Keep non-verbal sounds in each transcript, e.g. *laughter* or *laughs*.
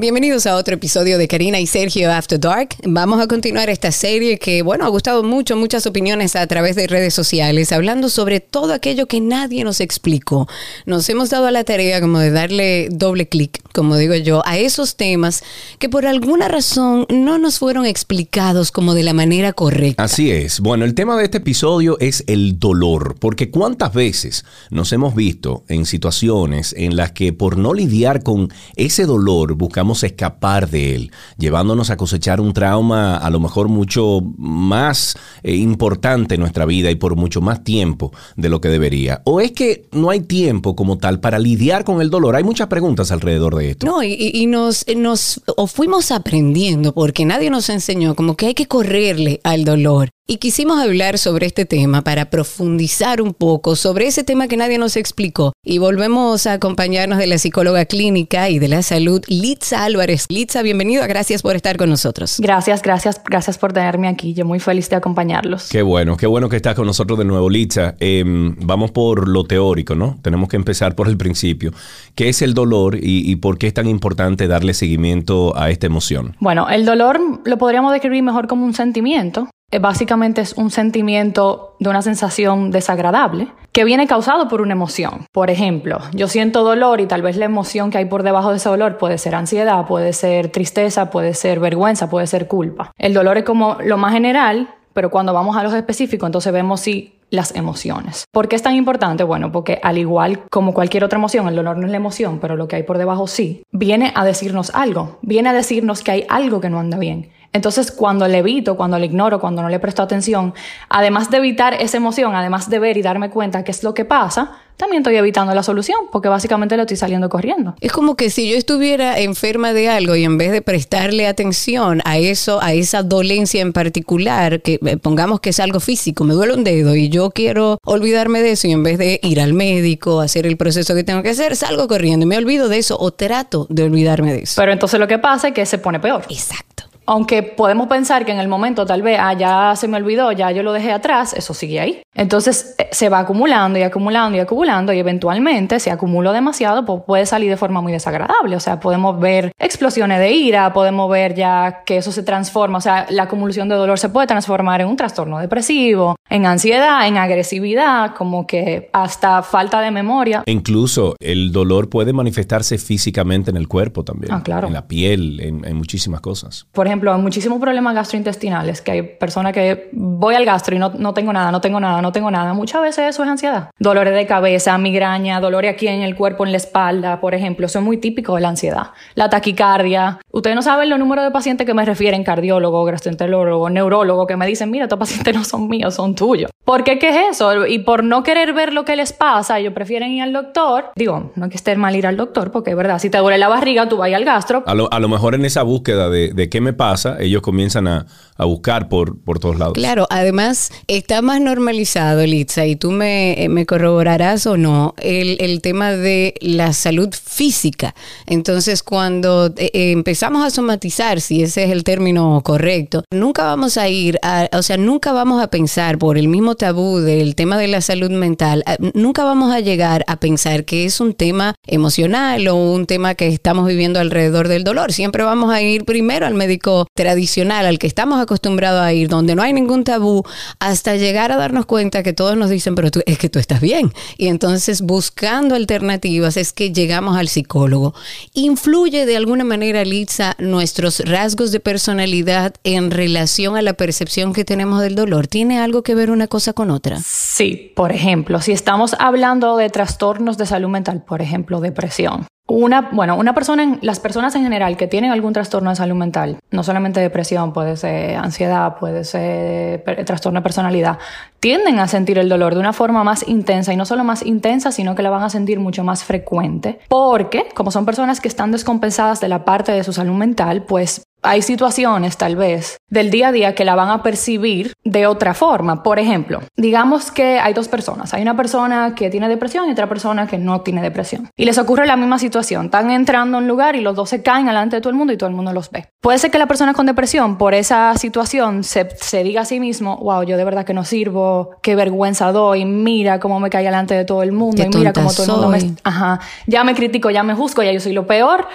Bienvenidos a otro episodio de Karina y Sergio After Dark. Vamos a continuar esta serie que, bueno, ha gustado mucho, muchas opiniones a través de redes sociales, hablando sobre todo aquello que nadie nos explicó. Nos hemos dado la tarea como de darle doble clic, como digo yo, a esos temas que por alguna razón no nos fueron explicados como de la manera correcta. Así es. Bueno, el tema de este episodio es el dolor, porque cuántas veces nos hemos visto en situaciones en las que por no lidiar con ese dolor buscamos escapar de él, llevándonos a cosechar un trauma a lo mejor mucho más eh, importante en nuestra vida y por mucho más tiempo de lo que debería. O es que no hay tiempo como tal para lidiar con el dolor. Hay muchas preguntas alrededor de esto. No, y, nos, nos o fuimos aprendiendo porque nadie nos enseñó como que hay que correrle al dolor. Y quisimos hablar sobre este tema para profundizar un poco sobre ese tema que nadie nos explicó. Y volvemos a acompañarnos de la psicóloga clínica y de la salud, Litza Álvarez. Litza, bienvenida, gracias por estar con nosotros. Gracias, gracias, gracias por tenerme aquí. Yo muy feliz de acompañarlos. Qué bueno, qué bueno que estás con nosotros de nuevo, Litza. Em, vamos por lo teórico, ¿no? Tenemos que empezar por el principio. ¿Qué es el dolor y, y por qué es tan importante darle seguimiento a esta emoción? Bueno, el dolor lo podríamos describir mejor como un sentimiento básicamente es un sentimiento de una sensación desagradable que viene causado por una emoción. Por ejemplo, yo siento dolor y tal vez la emoción que hay por debajo de ese dolor puede ser ansiedad, puede ser tristeza, puede ser vergüenza, puede ser culpa. El dolor es como lo más general, pero cuando vamos a los específicos, entonces vemos si las emociones. ¿Por qué es tan importante? Bueno, porque al igual como cualquier otra emoción, el dolor no es la emoción, pero lo que hay por debajo sí, viene a decirnos algo, viene a decirnos que hay algo que no anda bien. Entonces, cuando le evito, cuando le ignoro, cuando no le presto atención, además de evitar esa emoción, además de ver y darme cuenta qué es lo que pasa, también estoy evitando la solución, porque básicamente lo estoy saliendo corriendo. Es como que si yo estuviera enferma de algo y en vez de prestarle atención a eso, a esa dolencia en particular, que eh, pongamos que es algo físico, me duele un dedo y yo quiero olvidarme de eso y en vez de ir al médico, hacer el proceso que tengo que hacer, salgo corriendo y me olvido de eso o trato de olvidarme de eso. Pero entonces lo que pasa es que se pone peor. Exacto aunque podemos pensar que en el momento tal vez, ah, ya se me olvidó, ya yo lo dejé atrás, eso sigue ahí. Entonces eh, se va acumulando y acumulando y acumulando y eventualmente si acumuló demasiado, pues puede salir de forma muy desagradable. O sea, podemos ver explosiones de ira, podemos ver ya que eso se transforma, o sea, la acumulación de dolor se puede transformar en un trastorno depresivo, en ansiedad, en agresividad, como que hasta falta de memoria. Incluso el dolor puede manifestarse físicamente en el cuerpo también, ah, claro. en la piel, en, en muchísimas cosas. Por ejemplo, ejemplo, hay muchísimos problemas gastrointestinales, que hay personas que voy al gastro y no, no tengo nada, no tengo nada, no tengo nada. Muchas veces eso es ansiedad. Dolores de cabeza, migraña, dolores aquí en el cuerpo, en la espalda, por ejemplo, eso es muy típico de la ansiedad. La taquicardia. Ustedes no saben los números de pacientes que me refieren, cardiólogo, gastroenterólogo, neurólogo, que me dicen, mira, estos pacientes no son míos, son tuyos. ¿Por qué qué es eso? Y por no querer ver lo que les pasa, ellos prefieren ir al doctor. Digo, no que esté mal ir al doctor, porque es verdad, si te duele la barriga, tú vas al gastro. A lo, a lo mejor en esa búsqueda de, de qué me pasa, ellos comienzan a, buscar por, por todos lados. Claro, además está más normalizado, Litza, y tú me, me corroborarás o no, el, tema de la salud física. Entonces, cuando eh, eh, empezamos a somatizar, si ese es el término correcto, nunca vamos a ir, a, o sea, nunca vamos a pensar por el mismo tabú del tema de la salud mental, nunca vamos a llegar a pensar que es un tema emocional o un tema que estamos viviendo alrededor del dolor. Siempre vamos a ir primero al médico tradicional al que estamos acostumbrados a ir, donde no hay ningún tabú, hasta llegar a darnos cuenta que todos nos dicen, pero tú, es que tú estás bien. Y entonces buscando alternativas es que llegamos al psicólogo. ¿Influye de alguna manera, Litza, nuestros rasgos de personalidad en relación a la percepción que tenemos del dolor? ¿Tiene algo que ver una cosa con otra? Sí, por ejemplo, si estamos hablando de trastornos de salud mental, por ejemplo, depresión, una, bueno, una persona, las personas en general que tienen algún trastorno de salud mental, no solamente depresión, puede ser ansiedad, puede ser trastorno de personalidad, tienden a sentir el dolor de una forma más intensa y no solo más intensa, sino que la van a sentir mucho más frecuente, porque como son personas que están descompensadas de la parte de su salud mental, pues hay situaciones tal vez del día a día que la van a percibir de otra forma. Por ejemplo, digamos que hay dos personas. Hay una persona que tiene depresión y otra persona que no tiene depresión. Y les ocurre la misma situación. Están entrando a un lugar y los dos se caen delante de todo el mundo y todo el mundo los ve. Puede ser que la persona con depresión por esa situación se, se diga a sí mismo, wow, yo de verdad que no sirvo, qué vergüenza doy, mira cómo me cae delante de todo el mundo y mira cómo todo el mundo me... Ajá, ya me critico, ya me juzgo, ya yo soy lo peor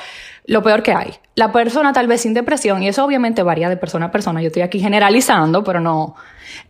lo peor que hay. La persona tal vez sin depresión, y eso obviamente varía de persona a persona, yo estoy aquí generalizando, pero no,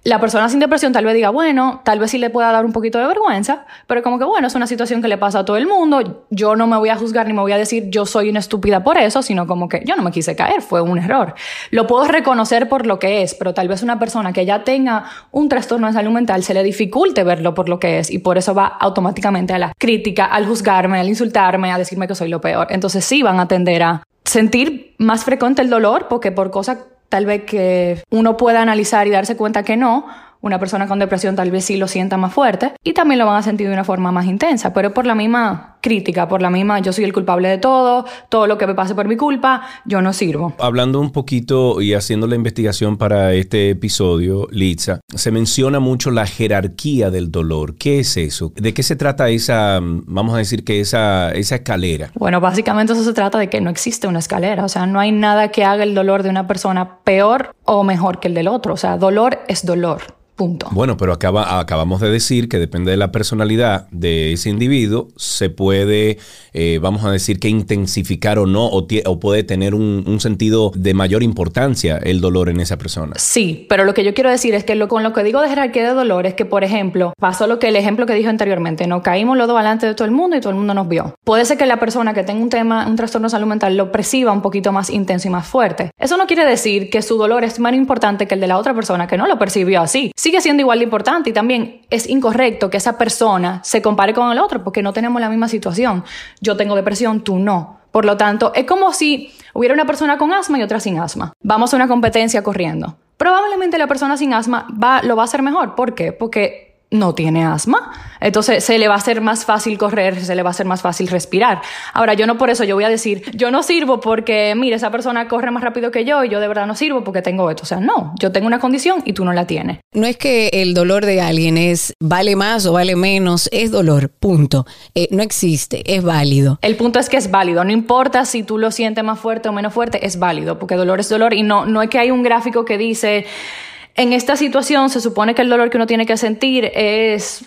la persona sin depresión tal vez diga, bueno, tal vez sí le pueda dar un poquito de vergüenza, pero como que bueno, es una situación que le pasa a todo el mundo, yo no me voy a juzgar ni me voy a decir yo soy una estúpida por eso, sino como que yo no me quise caer, fue un error. Lo puedo reconocer por lo que es, pero tal vez una persona que ya tenga un trastorno de salud mental se le dificulte verlo por lo que es y por eso va automáticamente a la crítica, al juzgarme, al insultarme, a decirme que soy lo peor. Entonces sí van a tender a sentir más frecuente el dolor porque por cosas tal vez que uno pueda analizar y darse cuenta que no, una persona con depresión tal vez sí lo sienta más fuerte y también lo van a sentir de una forma más intensa, pero por la misma crítica, por la misma yo soy el culpable de todo, todo lo que me pase por mi culpa, yo no sirvo. Hablando un poquito y haciendo la investigación para este episodio, Litza, se menciona mucho la jerarquía del dolor. ¿Qué es eso? ¿De qué se trata esa, vamos a decir que esa, esa escalera? Bueno, básicamente eso se trata de que no existe una escalera, o sea, no hay nada que haga el dolor de una persona peor o mejor que el del otro, o sea, dolor es dolor. Punto. Bueno, pero acaba, acabamos de decir que depende de la personalidad de ese individuo, se puede, eh, vamos a decir, que intensificar o no, o, puede tener un, sentido de mayor importancia el dolor en esa persona. Sí, pero lo que yo quiero decir es que lo, con lo que digo de jerarquía de dolor es que, por ejemplo, pasó lo que el ejemplo que dijo anteriormente, nos caímos los dos delante de todo el mundo y todo el mundo nos vio. Puede ser que la persona que tenga un tema, un trastorno de salud mental, lo perciba un poquito más intenso y más fuerte. Eso no quiere decir que su dolor es más importante que el de la otra persona que no lo percibió así sigue siendo igual de importante y también es incorrecto que esa persona se compare con el otro porque no tenemos la misma situación. Yo tengo depresión, tú no. Por lo tanto, es como si hubiera una persona con asma y otra sin asma. Vamos a una competencia corriendo. Probablemente la persona sin asma va, lo va a hacer mejor. ¿Por qué? Porque no tiene asma. Entonces se le va a hacer más fácil correr, se le va a hacer más fácil respirar. Ahora, yo no por eso, yo voy a decir, yo no sirvo porque, mire, esa persona corre más rápido que yo y yo de verdad no sirvo porque tengo esto. O sea, no, yo tengo una condición y tú no la tienes. No es que el dolor de alguien es vale más o vale menos, es dolor, punto. Eh, no existe, es válido. El punto es que es válido, no importa si tú lo sientes más fuerte o menos fuerte, es válido, porque dolor es dolor y no, no es que hay un gráfico que dice en esta situación se supone que el dolor que uno tiene que sentir es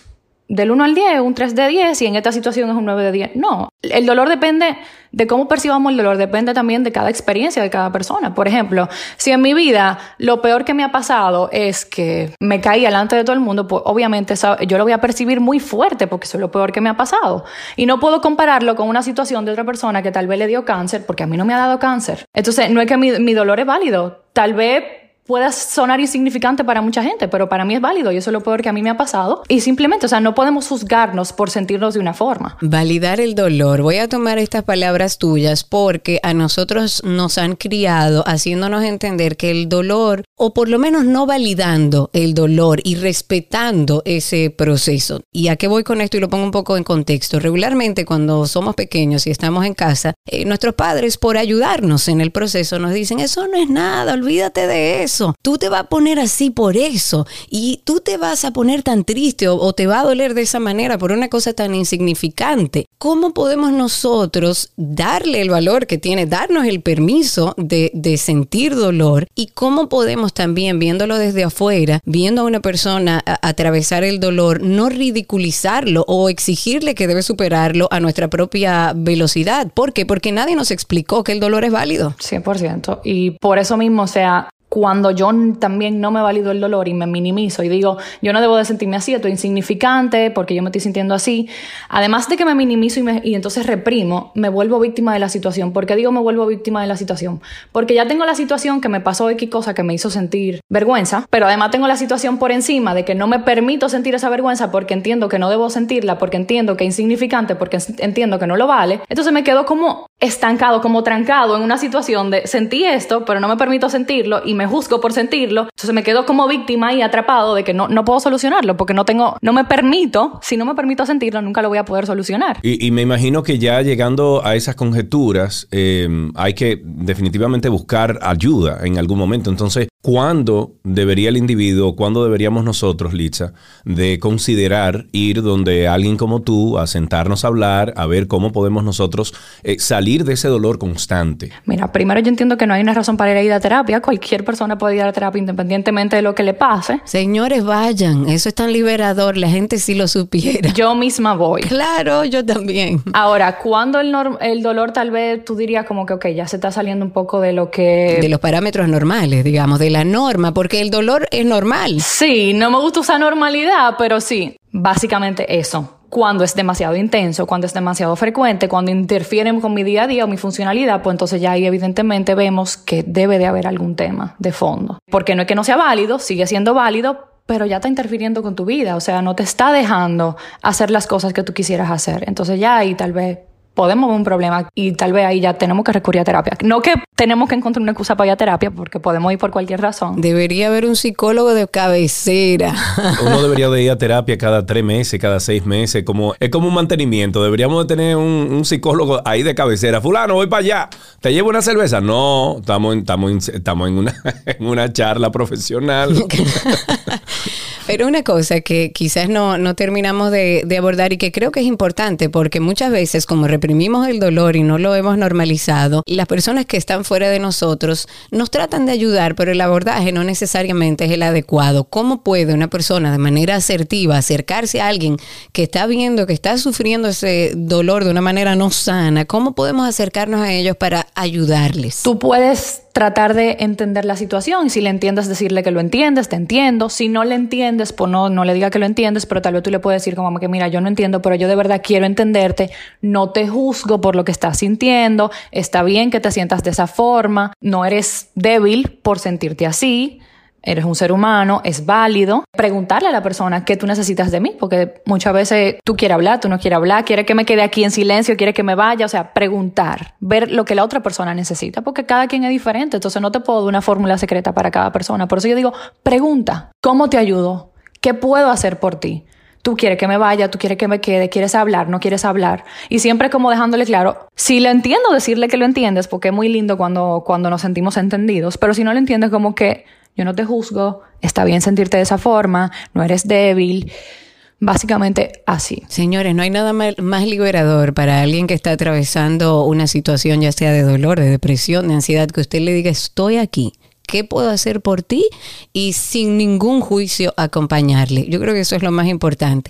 del 1 al 10, un 3 de 10, y en esta situación es un 9 de 10. No, el dolor depende de cómo percibamos el dolor, depende también de cada experiencia de cada persona. Por ejemplo, si en mi vida lo peor que me ha pasado es que me caí delante de todo el mundo, pues obviamente yo lo voy a percibir muy fuerte porque eso es lo peor que me ha pasado. Y no puedo compararlo con una situación de otra persona que tal vez le dio cáncer, porque a mí no me ha dado cáncer. Entonces, no es que mi, mi dolor es válido. Tal vez pueda sonar insignificante para mucha gente, pero para mí es válido y eso es lo peor que a mí me ha pasado. Y simplemente, o sea, no podemos juzgarnos por sentirnos de una forma. Validar el dolor. Voy a tomar estas palabras tuyas porque a nosotros nos han criado haciéndonos entender que el dolor, o por lo menos no validando el dolor y respetando ese proceso. ¿Y a qué voy con esto? Y lo pongo un poco en contexto. Regularmente cuando somos pequeños y estamos en casa, eh, nuestros padres por ayudarnos en el proceso nos dicen, eso no es nada, olvídate de eso tú te vas a poner así por eso y tú te vas a poner tan triste o, te va a doler de esa manera por una cosa tan insignificante. ¿Cómo podemos nosotros darle el valor que tiene, darnos el permiso de, sentir dolor y cómo podemos también, viéndolo desde afuera, viendo a una persona atravesar el dolor, no ridiculizarlo o exigirle que debe superarlo a nuestra propia velocidad? ¿Por qué? Porque nadie nos explicó que el dolor es válido. 100%. Y por eso mismo, o sea, cuando yo también no me valido el dolor y me minimizo y digo, yo no debo de sentirme así, estoy insignificante porque yo me estoy sintiendo así, además de que me minimizo y, entonces reprimo, me vuelvo víctima de la situación. ¿Por qué digo me vuelvo víctima de la situación? Porque ya tengo la situación que me pasó X cosa que me hizo sentir vergüenza, pero además tengo la situación por encima de que no me permito sentir esa vergüenza porque entiendo que no debo sentirla, porque entiendo que es insignificante, porque entiendo que no lo vale. Entonces me quedo como estancado, como trancado en una situación de sentí esto, pero no me permito sentirlo y me juzgo por sentirlo, entonces me quedo como víctima y atrapado de que no, no puedo solucionarlo porque no tengo, no me permito, si no me permito sentirlo, nunca lo voy a poder solucionar. Y, me imagino que ya llegando a esas conjeturas, eh, hay que definitivamente buscar ayuda en algún momento. Entonces, ¿cuándo debería el individuo, cuándo deberíamos nosotros, Litza, de considerar ir donde alguien como tú, a sentarnos a hablar, a ver cómo podemos nosotros eh, salir de ese dolor constante? Mira, primero yo entiendo que no hay una razón para ir a terapia. Cualquier persona puede ir a terapia independientemente de lo que le pase. Señores, vayan. Eso es tan liberador. La gente sí lo supiera. Yo misma voy. Claro, yo también. Ahora, cuando el, el dolor tal vez tú dirías como que, ok, ya se está saliendo un poco de lo que... De los parámetros normales, digamos, la norma, porque el dolor es normal. Sí, no me gusta usar normalidad, pero sí, básicamente eso cuando es demasiado intenso, cuando es demasiado frecuente, cuando interfieren con mi día a día o mi funcionalidad, pues entonces ya ahí evidentemente vemos que debe de haber algún tema de fondo. Porque no es que no sea válido, sigue siendo válido, pero ya está interfiriendo con tu vida, o sea, no te está dejando hacer las cosas que tú quisieras hacer. Entonces ya ahí tal vez podemos ver un problema y tal vez ahí ya tenemos que recurrir a terapia. No que tenemos que encontrar una excusa para ir a terapia, porque podemos ir por cualquier razón. Debería haber un psicólogo de cabecera. *laughs* Uno debería de ir a terapia cada tres meses, cada seis meses, como es como un mantenimiento. Deberíamos de tener un, psicólogo ahí de cabecera. Fulano, voy para allá. ¿Te llevo una cerveza? No, estamos en, estamos estamos en, una, *laughs* en una charla profesional. *laughs* Pero una cosa que quizás no, no terminamos de, abordar y que creo que es importante, porque muchas veces como reprimimos el dolor y no lo hemos normalizado, las personas que están fuera de nosotros nos tratan de ayudar, pero el abordaje no necesariamente es el adecuado. ¿Cómo puede una persona de manera asertiva acercarse a alguien que está viendo, que está sufriendo ese dolor de una manera no sana? ¿Cómo podemos acercarnos a ellos para ayudarles? Tú puedes tratar de entender la situación y si le entiendes decirle que lo entiendes, te entiendo. Si no le entiendes, pues no, no le diga que lo entiendes, pero tal vez tú le puedes decir como que mira, yo no entiendo, pero yo de verdad quiero entenderte, no te juzgo por lo que estás sintiendo, está bien que te sientas de esa forma, no eres débil por sentirte así, eres un ser humano, es válido preguntarle a la persona qué tú necesitas de mí, porque muchas veces tú quieres hablar, tú no quieres hablar, quieres que me quede aquí en silencio, quieres que me vaya, o sea, preguntar, ver lo que la otra persona necesita, porque cada quien es diferente, entonces no te puedo dar una fórmula secreta para cada persona, por eso yo digo, pregunta, ¿cómo te ayudo? ¿Qué puedo hacer por ti? Tú quieres que me vaya, tú quieres que me quede, quieres hablar, no quieres hablar. Y siempre como dejándole claro, si lo entiendo, decirle que lo entiendes, porque es muy lindo cuando, cuando nos sentimos entendidos, pero si no lo entiendes, como que yo no te juzgo, está bien sentirte de esa forma, no eres débil. Básicamente así. Señores, no hay nada más liberador para alguien que está atravesando una situación ya sea de dolor, de depresión, de ansiedad, que usted le diga, estoy aquí. ¿Qué puedo hacer por ti? Y sin ningún juicio acompañarle. Yo creo que eso es lo más importante.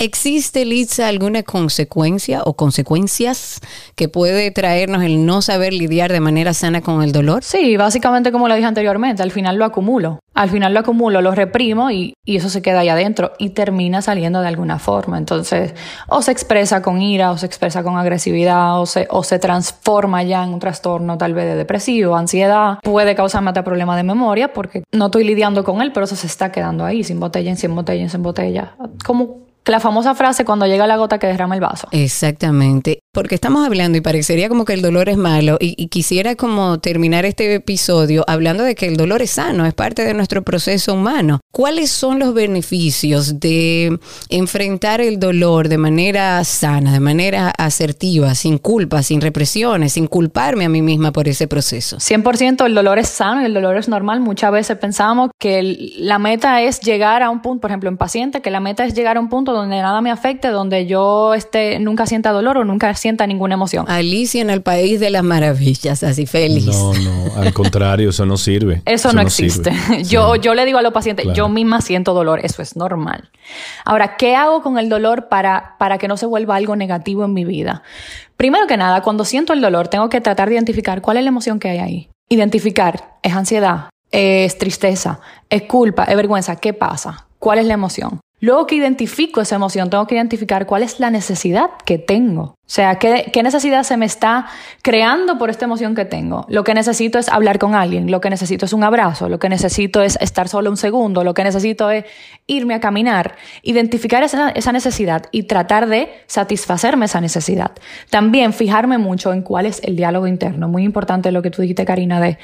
¿Existe, Liza, alguna consecuencia o consecuencias que puede traernos el no saber lidiar de manera sana con el dolor? Sí, básicamente como lo dije anteriormente, al final lo acumulo. Al final lo acumulo, lo reprimo y, eso se queda ahí adentro y termina saliendo de alguna forma. Entonces, o se expresa con ira, o se expresa con agresividad, o se, o se transforma ya en un trastorno tal vez de depresivo, ansiedad. Puede causarme hasta problemas de memoria porque no estoy lidiando con él, pero eso se está quedando ahí, sin botella, sin botella, sin botella. Como la famosa frase cuando llega la gota que derrama el vaso. Exactamente. Porque estamos hablando y parecería como que el dolor es malo y, quisiera como terminar este episodio hablando de que el dolor es sano, es parte de nuestro proceso humano. ¿Cuáles son los beneficios de enfrentar el dolor de manera sana, de manera asertiva, sin culpa, sin represiones, sin culparme a mí misma por ese proceso? 100% el dolor es sano y el dolor es normal. Muchas veces pensamos que la meta es llegar a un punto, por ejemplo, en paciente, que la meta es llegar a un punto donde nada me afecte, donde yo esté, nunca sienta dolor o nunca sienta ninguna emoción. Alicia en el país de las maravillas, así feliz. No, no, al *laughs* contrario, eso no sirve. Eso, no, existe. *laughs* Yo, yo le digo a los pacientes, yo misma siento dolor, eso es normal. Ahora, ¿qué hago con el dolor para, para que no se vuelva algo negativo en mi vida? Primero que nada, cuando siento el dolor, tengo que tratar de identificar cuál es la emoción que hay ahí. Identificar, es ansiedad, es tristeza, es culpa, es vergüenza, ¿qué pasa? ¿Cuál es la emoción? Luego que identifico esa emoción, tengo que identificar cuál es la necesidad que tengo. O sea, ¿qué, necesidad se me está creando por esta emoción que tengo. Lo que necesito es hablar con alguien, lo que necesito es un abrazo, lo que necesito es estar solo un segundo, lo que necesito es irme a caminar, identificar esa, esa necesidad y tratar de satisfacerme esa necesidad. También fijarme mucho en cuál es el diálogo interno. Muy importante lo que tú dijiste, Karina, de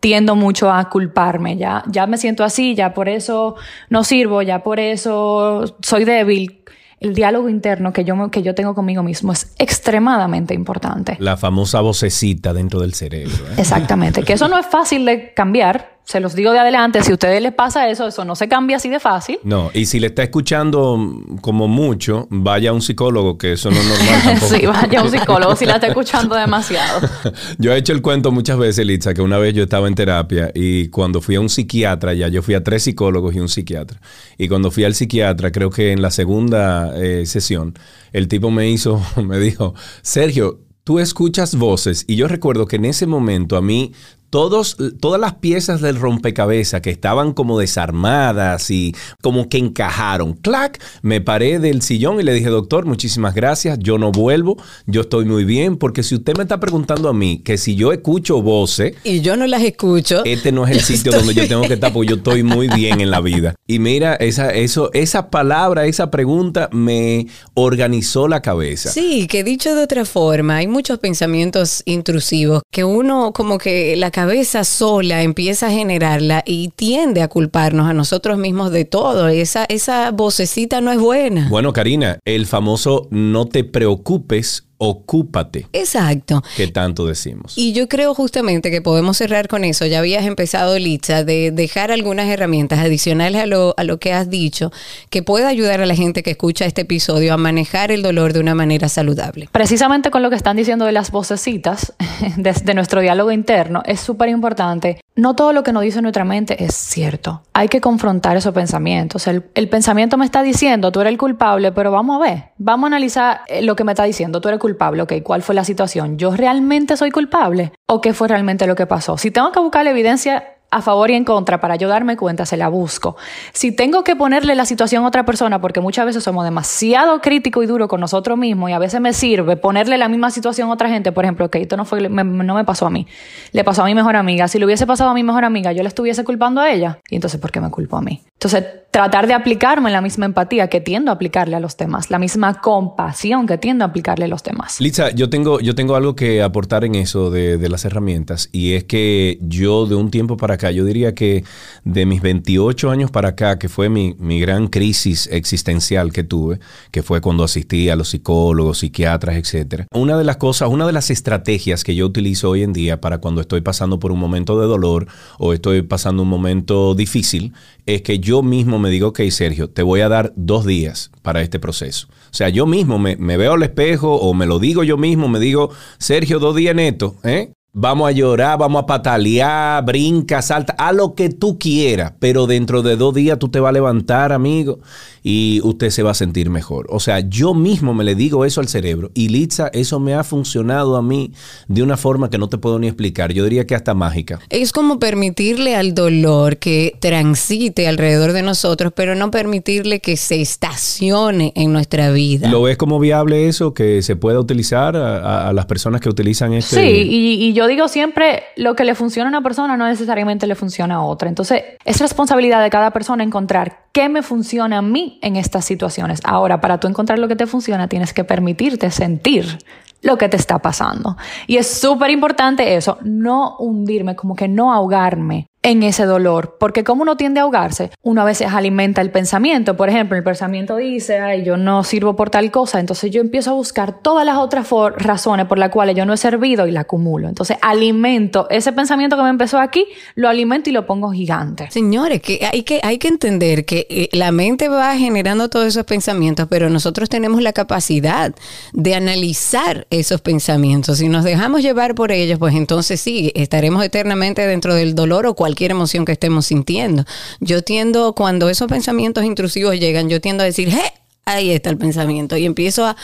tiendo mucho a culparme, ya, ya me siento así, ya por eso no sirvo, ya por eso soy débil el diálogo interno que yo, que yo tengo conmigo mismo es extremadamente importante. La famosa vocecita dentro del cerebro. ¿eh? Exactamente, que eso no es fácil de cambiar, se los digo de adelante, si a ustedes les pasa eso, eso no se cambia así de fácil. No, y si le está escuchando como mucho, vaya a un psicólogo, que eso no es normal *laughs* tampoco. sí, vaya a un *laughs* psicólogo si la está escuchando demasiado. *laughs* yo he hecho el cuento muchas veces, Litza, que una vez yo estaba en terapia y cuando fui a un psiquiatra, ya yo fui a tres psicólogos y un psiquiatra. Y cuando fui al psiquiatra, creo que en la segunda eh, sesión, el tipo me hizo, me dijo, Sergio, tú escuchas voces y yo recuerdo que en ese momento a mí todos, todas las piezas del rompecabezas que estaban como desarmadas y como que encajaron. ¡Clac! Me paré del sillón y le dije, doctor, muchísimas gracias, yo no vuelvo, yo estoy muy bien, porque si usted me está preguntando a mí que si yo escucho voces... Y yo no las escucho. Este no es el sitio donde yo tengo que estar, porque yo estoy muy *laughs* bien en la vida. Y mira, esa, eso, esa palabra, esa pregunta me organizó la cabeza. Sí, que dicho de otra forma, hay muchos pensamientos intrusivos que uno como que la cabeza sola empieza a generarla y tiende a culparnos a nosotros mismos de todo. Esa, esa vocecita no es buena. Bueno, Karina, el famoso no te preocupes ocúpate. Exacto. Que tanto decimos. Y yo creo justamente que podemos cerrar con eso. Ya habías empezado, Litza, de dejar algunas herramientas adicionales a lo, a lo que has dicho que pueda ayudar a la gente que escucha este episodio a manejar el dolor de una manera saludable. Precisamente con lo que están diciendo de las vocecitas *laughs* de, nuestro diálogo interno, es súper importante. No todo lo que nos dice nuestra mente es cierto. Hay que confrontar esos pensamientos. El, el pensamiento me está diciendo, tú eres el culpable, pero vamos a ver, vamos a analizar eh, lo que me está diciendo, tú eres culpable, ok, ¿cuál fue la situación? ¿Yo realmente soy culpable? ¿O qué fue realmente lo que pasó? Si tengo que buscar la evidencia a favor y en contra para yo darme cuenta, se la busco. Si tengo que ponerle la situación a otra persona, porque muchas veces somos demasiado críticos y duros con nosotros mismos y a veces me sirve ponerle la misma situación a otra gente, por ejemplo, que esto no, fue, no me pasó a mí, le pasó a mi mejor amiga. Si le hubiese pasado a mi mejor amiga, yo le estuviese culpando a ella. Y entonces, ¿por qué me culpo a mí? Entonces, tratar de aplicarme la misma empatía que tiendo a aplicarle a los demás, la misma compasión que tiendo a aplicarle a los demás. Lisa, yo tengo, yo tengo algo que aportar en eso de, de las herramientas y es que yo de un tiempo para yo diría que de mis 28 años para acá, que fue mi, gran crisis existencial que tuve, que fue cuando asistí a los psicólogos, psiquiatras, etc. Una de las cosas, una de las estrategias que yo utilizo hoy en día para cuando estoy pasando por un momento de dolor o estoy pasando un momento difícil, es que yo mismo me digo, ok, Sergio, te voy a dar dos días para este proceso. O sea, yo mismo me, me veo al espejo o me lo digo yo mismo, me digo, Sergio, dos días neto, ¿eh? Vamos a llorar, vamos a patalear, brinca, salta, a lo que tú quieras, pero dentro de dos días tú te vas a levantar, amigo, y usted se va a sentir mejor. O sea, yo mismo me le digo eso al cerebro y Litza, eso me ha funcionado a mí de una forma que no te puedo ni explicar. Yo diría que hasta mágica. Es como permitirle al dolor que transite alrededor de nosotros, pero no permitirle que se estacione en nuestra vida. ¿Lo ves como viable eso, que se pueda utilizar a, las personas que utilizan este? Sí, y, y yo digo siempre, lo que le funciona a una persona no necesariamente le funciona a otra. Entonces, es responsabilidad de cada persona encontrar qué me funciona a mí en estas situaciones. Ahora, para tú encontrar lo que te funciona, tienes que permitirte sentir lo que te está pasando. Y es súper importante eso, no hundirme, como que no ahogarme en ese dolor, porque como uno tiende a ahogarse, uno a veces alimenta el pensamiento. Por ejemplo, el pensamiento dice, ay, yo no sirvo por tal cosa, entonces yo empiezo a buscar todas las otras razones por las cuales yo no he servido y la acumulo. Entonces alimento ese pensamiento que me empezó aquí, lo alimento y lo pongo gigante. Señores, que hay que, hay que entender que eh, la mente va generando todos esos pensamientos, pero nosotros tenemos la capacidad de analizar esos pensamientos. Si nos dejamos llevar por ellos, pues entonces sí, estaremos eternamente dentro del dolor o cualquier cualquier emoción que estemos sintiendo. Yo tiendo, cuando esos pensamientos intrusivos llegan, yo tiendo a decir, ¡eh! Ahí está el pensamiento y empiezo a,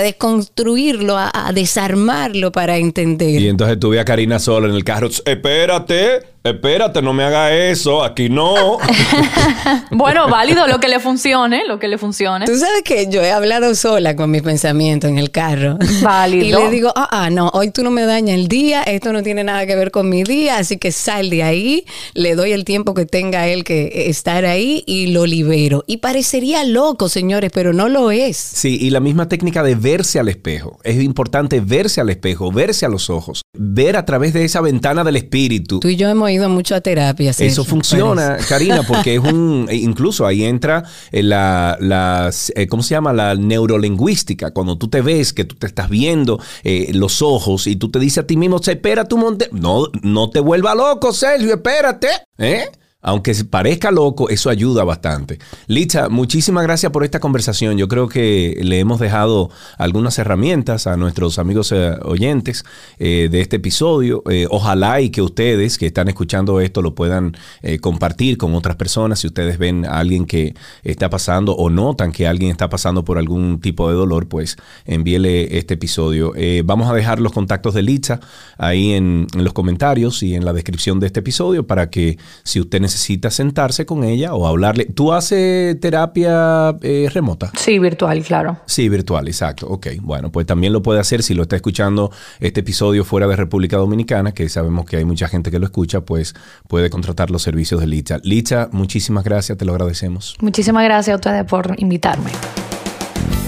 desconstruirlo, a, a, desarmarlo para entender. Y entonces tuve a Karina sola en el carro. Espérate, Espérate, no me haga eso, aquí no. *laughs* *laughs* bueno, válido lo que le funcione, lo que le funcione. Tú sabes que yo he hablado sola con mis pensamientos en el carro. Válido. *laughs* Y le digo, ah, ah, no, hoy tú no me dañas el día, esto no tiene nada que ver con mi día, así que sal de ahí, le doy el tiempo que tenga él que estar ahí y lo libero. Y parecería loco, señores, pero no lo es. Sí, y la misma técnica de verse al espejo. Es importante verse al espejo, verse a los ojos, ver a través de esa ventana del espíritu. Tú y yo hemos ido mucho a terapia. Eso funciona, Karina, *laughs* porque es un, e incluso ahí entra la, la, eh, ¿cómo se llama? La neurolingüística. Cuando tú te ves, que tú te estás viendo eh, los ojos y tú te dices a ti mismo, espera tu monte. No, no te vuelva loco, Sergio, espérate. ¿Eh? Aunque parezca loco, eso ayuda bastante. Licha, muchísimas gracias por esta conversación. Yo creo que le hemos dejado algunas herramientas a nuestros amigos eh, oyentes eh, de este episodio. Eh, ojalá y que ustedes que están escuchando esto lo puedan compartir con otras personas. Si ustedes ven a alguien que está pasando o notan que alguien está pasando por algún tipo de dolor, pues envíele este episodio. vamos a dejar los contactos de Licha ahí en, los comentarios y en la descripción de este episodio para que si usted necesita necesita sentarse con ella o hablarle. ¿Tú haces terapia eh, remota? Sí, virtual, claro. Sí, virtual, exacto. Ok, bueno, pues también lo puede hacer si lo está escuchando este episodio fuera de República Dominicana, que sabemos que hay mucha gente que lo escucha, pues puede contratar los servicios de Licha. Licha, muchísimas gracias, te lo agradecemos. Muchísimas gracias a ustedes por invitarme.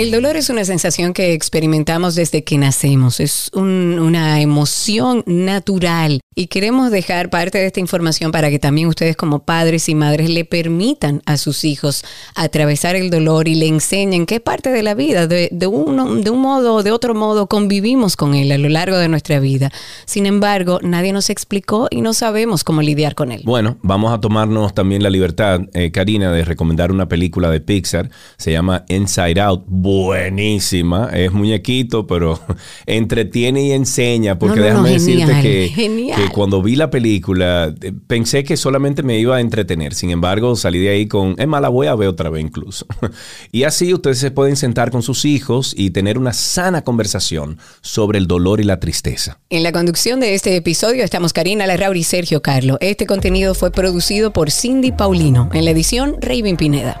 El dolor es una sensación que experimentamos desde que nacemos, es una emoción natural y queremos dejar parte de esta información para que también ustedes como padres y madres le permitan a sus hijos atravesar el dolor y le enseñen qué parte de la vida, de, uno, de un modo o de otro modo, convivimos con él a lo largo de nuestra vida. Sin embargo, nadie nos explicó y no sabemos cómo lidiar con él. Bueno, vamos a tomarnos también la libertad, eh, Karina, de recomendar una película de Pixar, se llama Inside Out buenísima. Es muñequito, pero *laughs* entretiene y enseña. Porque déjame decirte que, cuando vi la película eh, pensé que solamente me iba a entretener. Sin embargo, salí de ahí con, es más, la voy a ver otra vez incluso. *laughs* y así ustedes se pueden sentar con sus hijos y tener una sana conversación sobre el dolor y la tristeza. En la conducción de este episodio estamos Karina Larrauri y Sergio Carlo. Este contenido fue producido por Cindy Paulino. En la edición, Raven Pineda.